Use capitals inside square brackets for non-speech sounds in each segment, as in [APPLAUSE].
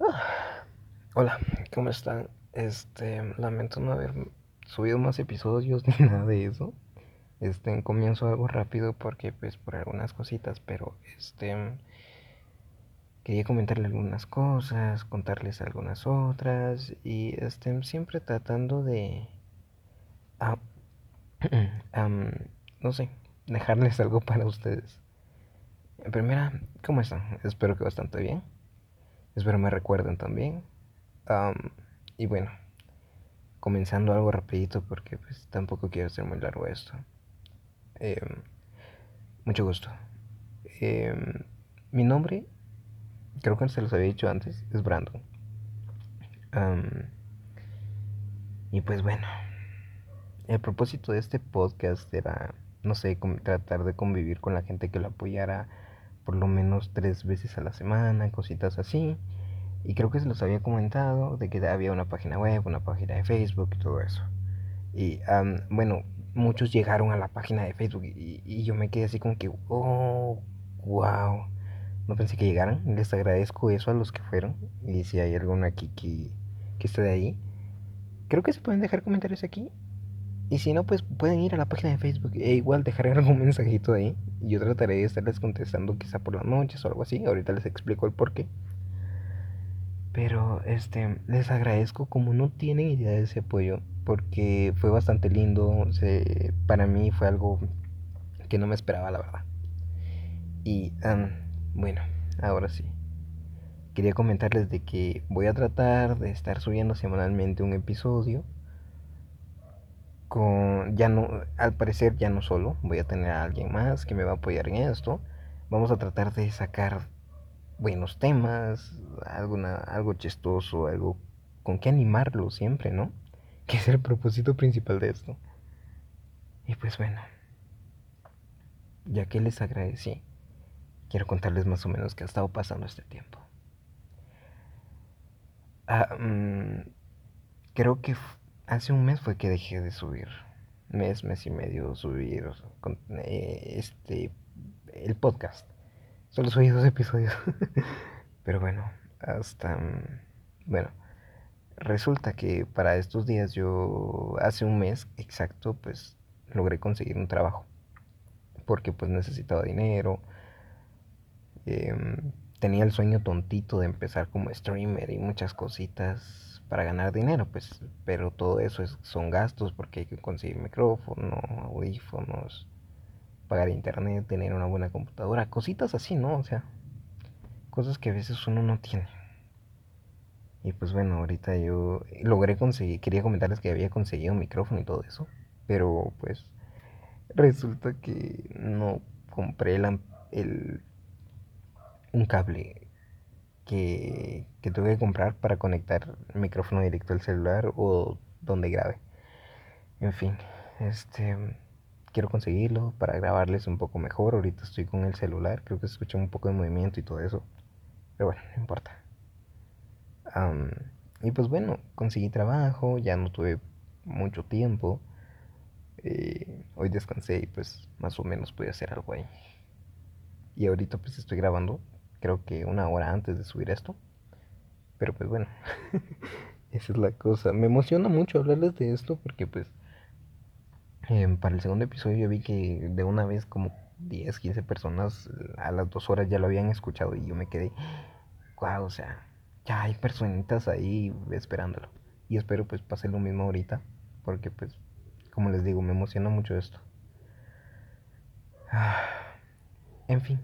Ah, Hola, ¿cómo están? Este, lamento no haber subido más episodios [LAUGHS] ni nada de eso. Este, comienzo algo rápido porque, pues, por algunas cositas, pero, este, quería comentarle algunas cosas, contarles algunas otras y, este, siempre tratando de, ah, [CLEARS THROAT] no sé, dejarles algo para ustedes. En primera, ¿cómo están? Espero que bastante bien. Espero me recuerden también. Am, y bueno, comenzando algo rapidito porque pues tampoco quiero hacer muy largo esto. Eh, mucho gusto. Eh, mi nombre, creo que se los había dicho antes, es Brandon. Y pues bueno, el propósito de este podcast era, no sé, tratar de convivir con la gente que lo apoyara por lo menos tres veces a la semana, cositas así. Y creo que se los había comentado de que había una página web, una página de Facebook y todo eso. Y um, bueno, muchos llegaron a la página de Facebook y, yo me quedé así como que, oh, wow. No pensé que llegaran. Les agradezco eso a los que fueron. Y si hay alguno aquí que, que esté de ahí, creo que se pueden dejar comentarios aquí. Y si no, pues pueden ir a la página de Facebook e igual dejar [LAUGHS] algún mensajito ahí. Y yo trataré de estarles contestando quizá por las noches o algo así. Ahorita les explico el porqué. Pero este, les agradezco como no tienen idea de ese apoyo, porque fue bastante lindo, se, para mí fue algo que no me esperaba, la verdad. Y um, bueno, ahora sí. Quería comentarles de que voy a tratar de estar subiendo semanalmente un episodio. Ya no, al parecer ya no solo, voy a tener a alguien más que me va a apoyar en esto. Vamos a tratar de sacar buenos temas, algo chistoso, algo con que animarlo siempre, ¿no? [LAUGHS] Que es el propósito principal de esto. Y pues bueno, ya que les agradecí, quiero contarles más o menos qué ha estado pasando este tiempo. Ah, mmm, creo que hace un mes fue que dejé de subir. Mes, mes y medio subir eh, este el podcast. Solo subí dos episodios. [LAUGHS] Pero bueno, hasta... Bueno, resulta que para estos días yo hace un mes exacto pues logré conseguir un trabajo. Porque pues necesitaba dinero. Eh, tenía el sueño tontito de empezar como streamer y muchas cositas para ganar dinero, pues, pero todo eso es, son gastos porque hay que conseguir micrófono, audífonos, pagar internet, tener una buena computadora, cositas así, ¿no? O sea, cosas que a veces uno no tiene. Y pues bueno, ahorita yo logré conseguir, quería comentarles que había conseguido un micrófono y todo eso, pero pues resulta que no compré el, el un cable que, que tuve que comprar para conectar micrófono directo al celular o donde grabe. En fin, este quiero conseguirlo para grabarles un poco mejor. Ahorita estoy con el celular, creo que se escucha un poco de movimiento y todo eso. Pero bueno, no importa. Um, y pues bueno, conseguí trabajo, ya no tuve mucho tiempo. Eh, hoy descansé y pues más o menos pude hacer algo ahí. Y ahorita pues estoy grabando, creo que una hora antes de subir esto. Pero pues bueno, [LAUGHS] esa es la cosa. Me emociona mucho hablarles de esto porque pues eh, para el segundo episodio yo vi que de una vez como 10, 15 personas a las dos horas ya lo habían escuchado y yo me quedé, wow, o sea, ya hay personitas ahí esperándolo. Y espero pues pase lo mismo ahorita, porque pues, como les digo, me emociona mucho esto. Ah, en fin,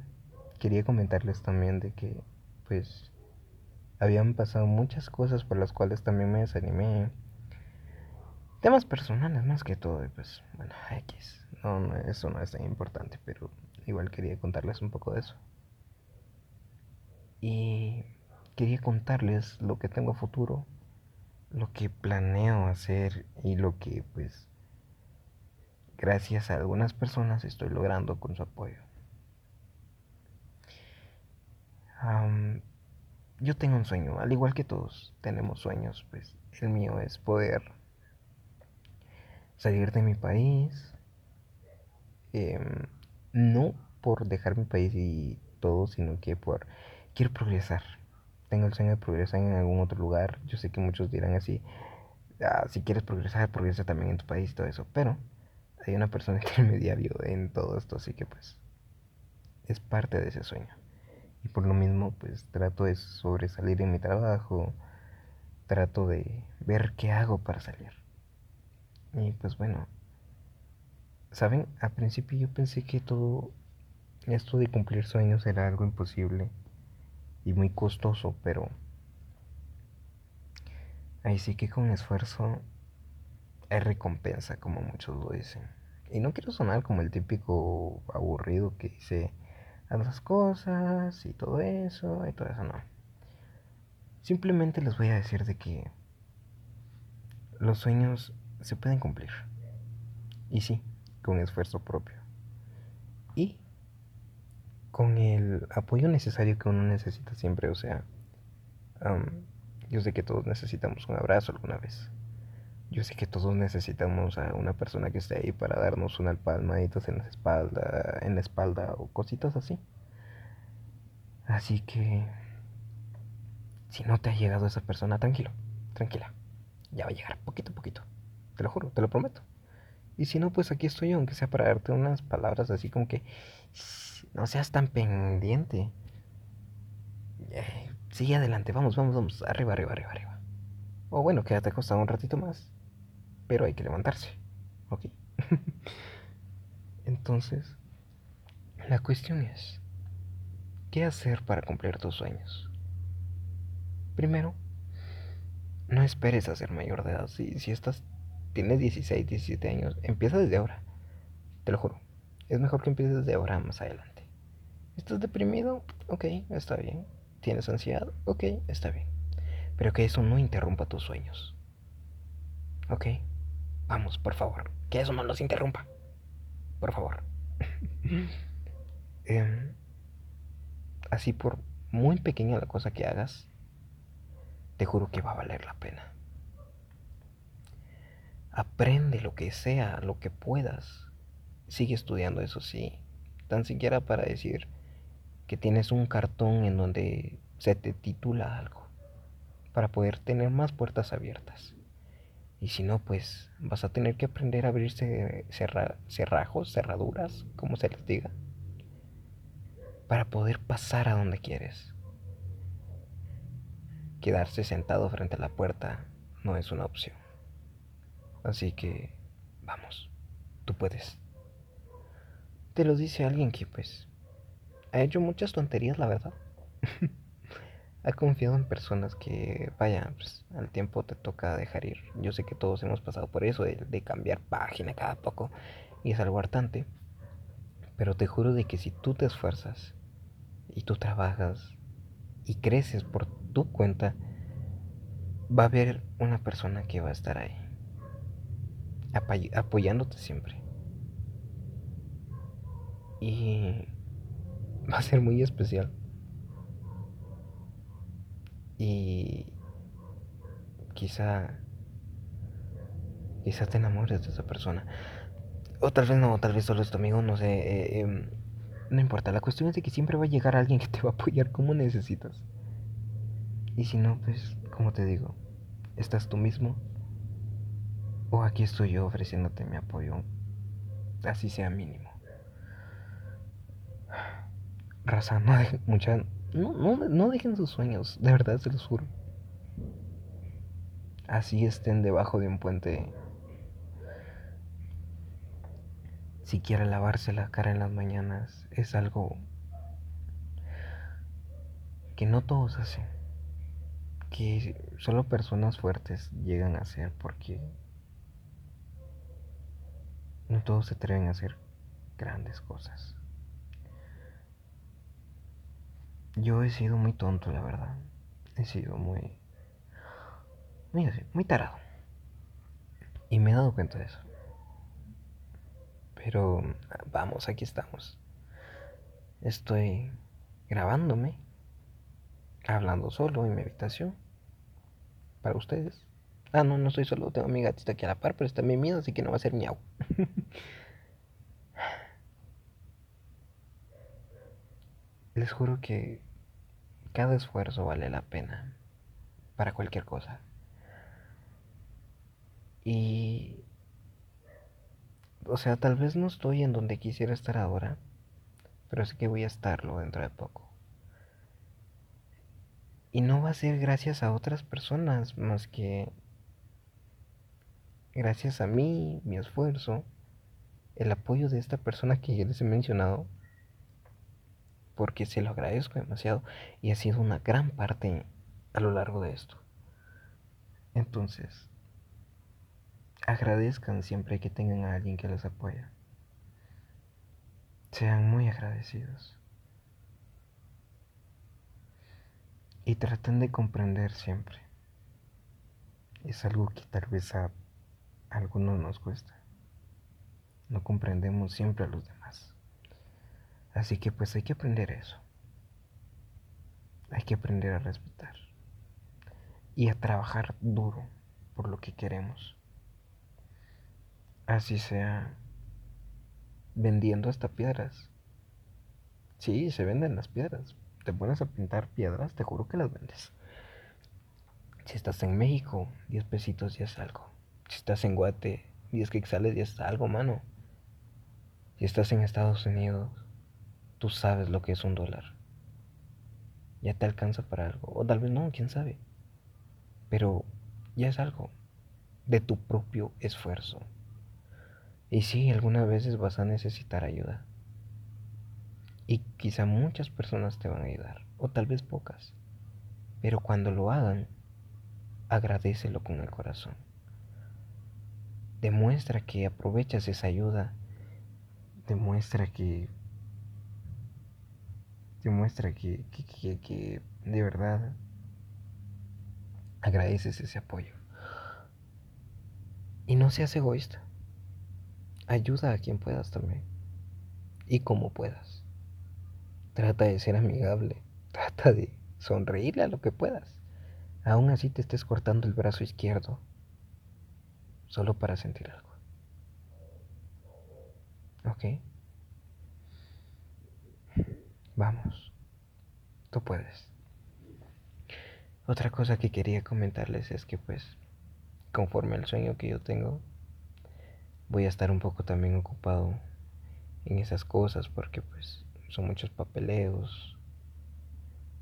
quería comentarles también de que pues habían pasado muchas cosas por las cuales también me desanimé Temas personales más que todo, pues, bueno, X. No, no, eso no es tan importante, pero igual quería contarles un poco de eso. Y quería contarles lo que tengo a futuro, lo que planeo hacer y lo que, pues, gracias a algunas personas estoy logrando con su apoyo. Um, yo tengo un sueño, al igual que todos tenemos sueños, pues el mío es poder salir de mi país. Em, no por dejar mi país y todo, sino que por quiero progresar. tengo el sueño de progresar en algún otro lugar. Yo sé que muchos dirán así, ah, si quieres progresar, progresa también en tu país y todo eso. Pero hay una persona [LAUGHS] intermediario en todo esto, así que pues es parte de ese sueño. Y por lo mismo, pues trato de sobresalir en mi trabajo, trato de ver qué hago para salir. Y pues bueno, ¿saben? Al principio yo pensé que todo esto de cumplir sueños era algo imposible y muy costoso, pero ahí sí que con esfuerzo hay recompensa, como muchos lo dicen. Y no quiero sonar como el típico aburrido que dice, haz las cosas y todo eso y todo eso, no. Simplemente les voy a decir de que los sueños se pueden cumplir. Y sí, con esfuerzo propio. Y con el apoyo necesario que uno necesita siempre. O sea, yo sé que todos necesitamos un abrazo alguna vez. Yo sé que todos necesitamos a una persona que esté ahí para darnos unas palmaditas en la espalda, en la espalda o cositas así. Así que si no te ha llegado esa persona, tranquilo, tranquila. Ya va a llegar poquito a poquito. Te lo juro, te lo prometo. Y si no, pues aquí estoy aunque sea para darte unas palabras así como que no seas tan pendiente. Eh, sigue adelante, vamos, vamos, vamos. Arriba, arriba, arriba, arriba. O bueno, quédate acostado un ratito más pero hay que levantarse, ¿ok? [LAUGHS] Entonces, la cuestión es, ¿qué hacer para cumplir tus sueños? Primero, no esperes a ser mayor de edad. Si, si estás, tienes 16, 17 años, empieza desde ahora. Te lo juro. Es mejor que empieces desde ahora más adelante. ¿Estás deprimido? Ok, está bien. ¿Tienes ansiedad? Ok, está bien. Pero que eso no interrumpa tus sueños. ¿Ok? Vamos, por favor. Que eso no nos interrumpa. Por favor. [LAUGHS] Em, así por muy pequeña la cosa que hagas, te juro que va a valer la pena. Aprende lo que sea, lo que puedas. Sigue estudiando, eso sí. Tan siquiera para decir que tienes un cartón en donde se te titula algo. Para poder tener más puertas abiertas. Y si no, pues vas a tener que aprender a abrirse cerrajos, cerraduras, como se les diga, para poder pasar a donde quieres. Quedarse sentado frente a la puerta no es una opción. Así que, vamos, tú puedes. Te lo dice alguien que, pues, ha hecho muchas tonterías, la verdad. [LAUGHS] ha confiado en personas que, vaya, pues, al tiempo te toca dejar ir. Yo sé que todos hemos pasado por eso, de, cambiar página cada poco, y es algo hartante. Pero te juro de que si tú te esfuerzas, y tú trabajas, y creces por tu cuenta, va a haber una persona que va a estar ahí, apoyándote siempre. Y [LAUGHS] va a ser muy especial. Y quizá, quizá te enamores de esa persona. O tal vez no, tal vez solo es tu amigo, no sé. Eh, em, no importa, la cuestión es de que siempre va a llegar alguien que te va a apoyar como necesitas. Y si no, pues, como te digo, estás tú mismo. O aquí estoy yo ofreciéndote mi apoyo, así sea mínimo. Raza, no mucha, no, no, dejen sus sueños, de verdad se los juro. Así estén debajo de un puente. Si quiere lavarse la cara en las mañanas, es algo que no todos hacen. Que solo personas fuertes llegan a hacer porque no todos se atreven a hacer grandes cosas. Yo he sido muy tonto, la verdad. He sido muy. Muy muy tarado. Y me he dado cuenta de eso. Pero vamos, aquí estamos. Estoy grabándome, hablando solo en mi habitación. Para ustedes. Ah, no, no estoy solo, tengo a mi gatita aquí a la par, pero está mi miedo, así que no va a ser miau. [LAUGHS] Les juro que cada esfuerzo vale la pena para cualquier cosa. Y, o sea, tal vez no estoy en donde quisiera estar ahora, pero sé que voy a estarlo dentro de poco. Y no va a ser gracias a otras personas más que gracias a mí, mi esfuerzo, el apoyo de esta persona que ya les he mencionado, porque se lo agradezco demasiado y ha sido una gran parte a lo largo de esto. Entonces, agradezcan siempre que tengan a alguien que les apoya. Sean muy agradecidos. Y traten de comprender siempre. Es algo que tal vez a algunos nos cuesta. No comprendemos siempre a los demás. Así que pues hay que aprender eso. Hay que aprender a respetar. Y a trabajar duro por lo que queremos. Así sea vendiendo hasta piedras. Sí, se venden las piedras. Te pones a pintar piedras, te juro que las vendes. Si estás en México, 10 pesitos ya es algo. Si estás en Guate, 10 quexales ya es algo, mano. Si estás en Estados Unidos, tú sabes lo que es un dólar. Ya te alcanza para algo. O tal vez no, quién sabe. Pero ya es algo de tu propio esfuerzo. Y sí, algunas veces vas a necesitar ayuda. Y quizá muchas personas te van a ayudar, o tal vez pocas. Pero cuando lo hagan, agradecelo con el corazón. Demuestra que aprovechas esa ayuda. Demuestra que... Demuestra que, que, que de verdad agradeces ese apoyo. Y no seas egoísta ayuda a quien puedas también. Y como puedas. Trata de ser amigable. [LAUGHS] Trata de sonreírle a lo que puedas. Aún así te estés cortando el brazo izquierdo. Solo para sentir algo. ¿Ok? Vamos. Tú puedes. Otra cosa que quería comentarles es que pues, conforme al sueño que yo tengo, voy a estar un poco también ocupado en esas cosas porque pues son muchos papeleos,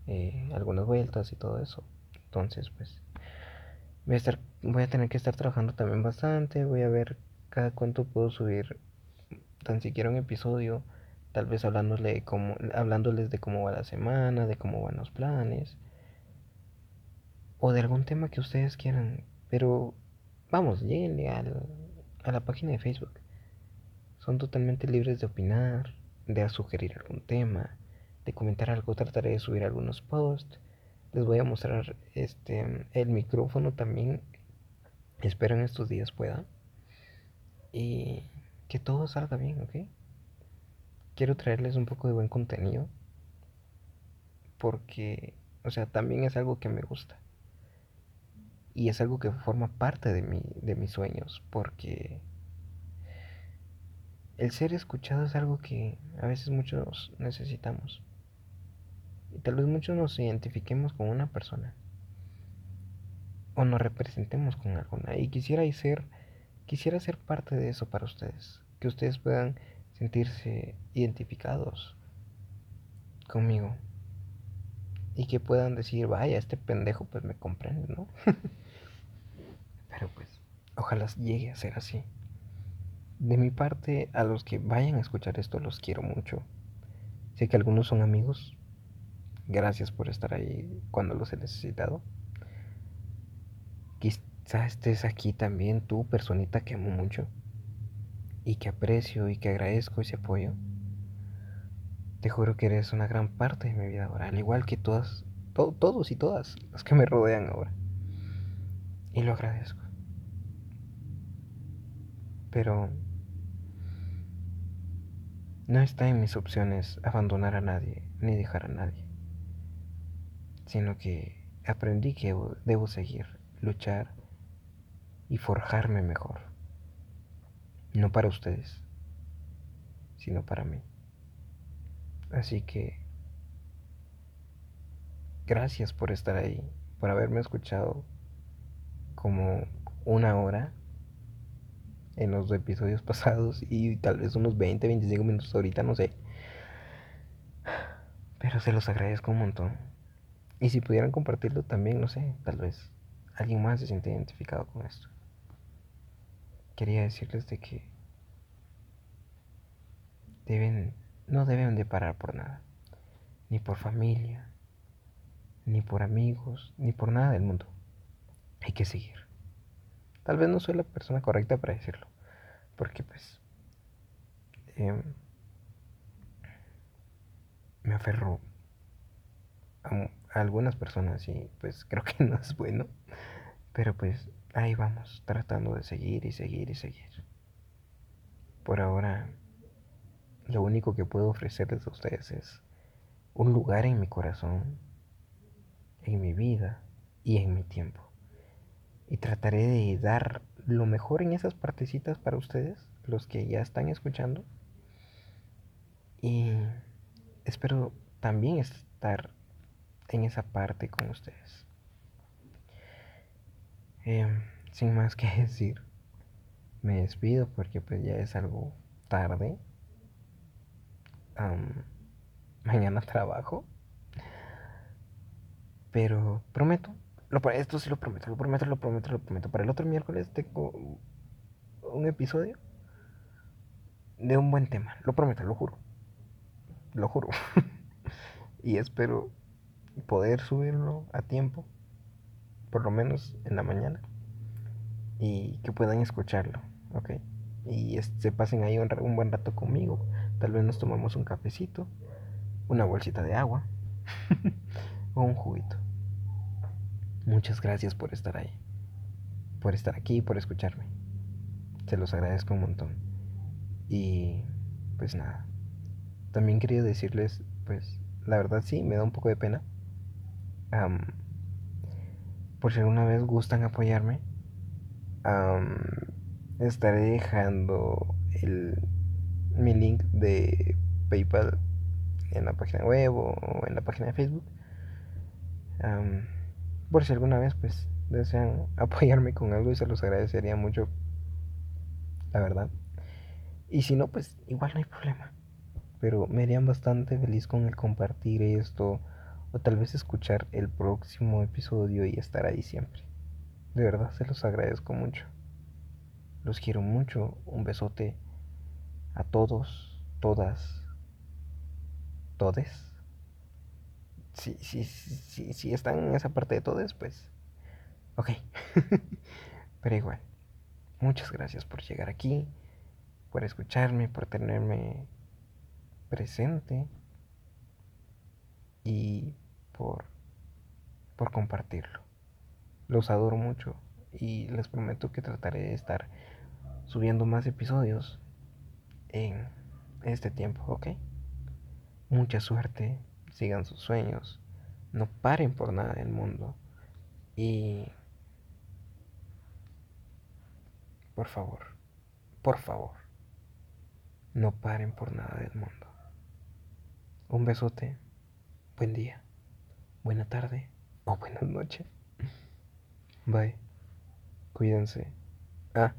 eh, algunas vueltas y todo eso. Entonces pues voy a, estar, voy a tener que estar trabajando también bastante, voy a ver cada cuánto puedo subir tan siquiera un episodio, tal vez hablándoles de cómo, va la semana, de cómo van los planes, o de algún tema que ustedes quieran, pero vamos, lleguenle al, a la página de Facebook. Son totalmente libres de opinar, de sugerir algún tema, de comentar algo. Trataré de subir algunos posts. Les voy a mostrar este el micrófono también. Espero en estos días pueda. Y que todo salga bien, ¿ok? Quiero traerles un poco de buen contenido. Porque, o sea, también es algo que me gusta y es algo que forma parte de, mi, de mis sueños, porque el ser escuchado es algo que a veces muchos necesitamos. Y tal vez muchos nos identifiquemos con una persona o nos representemos con alguna. Y quisiera ser, quisiera ser parte de eso para ustedes, que ustedes puedan sentirse identificados conmigo y que puedan decir, vaya, este pendejo pues me comprende, ¿no? [LAUGHS] Pero pues, ojalá llegue a ser así. De mi parte, a los que vayan a escuchar esto, los quiero mucho. Sé que algunos son amigos. Gracias por estar ahí cuando los he necesitado. Quizá estés aquí también tú, personita que amo mucho. Y que aprecio y que agradezco ese apoyo. Te juro que eres una gran parte de mi vida ahora, al igual que todas, todos y todas los que me rodean ahora. Y lo agradezco. Pero no está en mis opciones abandonar a nadie ni dejar a nadie, sino que aprendí que debo seguir, luchar y forjarme mejor. No para ustedes, sino para mí. Así que gracias por estar ahí, por haberme escuchado como una hora en los episodios [LAUGHS] pasados y tal vez unos 20, 25 minutos ahorita, no sé. Pero se los agradezco un montón. Y si pudieran compartirlo también, no sé, tal vez alguien más se siente identificado con esto. Quería decirles de que deben, no deben de parar por nada, ni por familia, ni por amigos, ni por nada del mundo. Hay que seguir. Tal vez no soy la persona correcta para decirlo, porque pues em, me aferro a, algunas personas y pues creo que [LAUGHS] no es bueno, pero pues ahí vamos, tratando de seguir y seguir y seguir. Por ahora, lo único que puedo ofrecerles a ustedes es un lugar en mi corazón, en mi vida y en mi tiempo. Y trataré de dar lo mejor en esas partecitas para ustedes, los que ya están escuchando. Y espero también estar en esa parte con ustedes. Em, sin más que [LAUGHS] decir, me despido porque pues ya es algo tarde. mañana trabajo. Pero prometo, lo, esto sí lo prometo, lo prometo, lo prometo, lo prometo. Para el otro miércoles tengo un episodio de un buen tema. Lo prometo, lo juro. Lo juro. [LAUGHS] y espero poder subirlo a tiempo, por lo menos en la mañana, y que puedan escucharlo, ¿ok? Y se pasen ahí un, un buen rato conmigo. Tal vez nos tomamos un cafecito, una bolsita de agua [LAUGHS] o un juguito. Muchas gracias por estar ahí, por estar aquí y por escucharme. Se los agradezco un montón. Y pues nada. También quería decirles, pues, la verdad sí, me da un poco de pena por si alguna vez gustan apoyarme, estaré dejando el, mi link de PayPal en la página web o en la página de Facebook. por si alguna vez pues desean [LAUGHS] apoyarme con algo y se los agradecería mucho, la verdad. Y si no, pues igual no hay problema. Pero me harían bastante feliz con el compartir esto o tal vez escuchar el próximo episodio y estar ahí siempre. De verdad se los agradezco mucho. Los quiero mucho. Un besote a todos, todas, todes. Si, si, si, si están en esa parte de todes, pues... Ok. [LAUGHS] Pero igual. Muchas gracias por llegar aquí, por escucharme, por tenerme presente y por, compartirlo. Los adoro mucho y les prometo que trataré de estar subiendo más episodios en este tiempo, ¿ok? Mucha suerte, sigan sus sueños, no paren por nada del mundo y por favor, por favor, no paren por nada del mundo. Un besote buen día, buena tarde o buenas noches. Bye. Cuídense. Ah,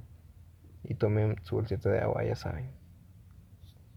y tomen su bolsita de agua, ya saben.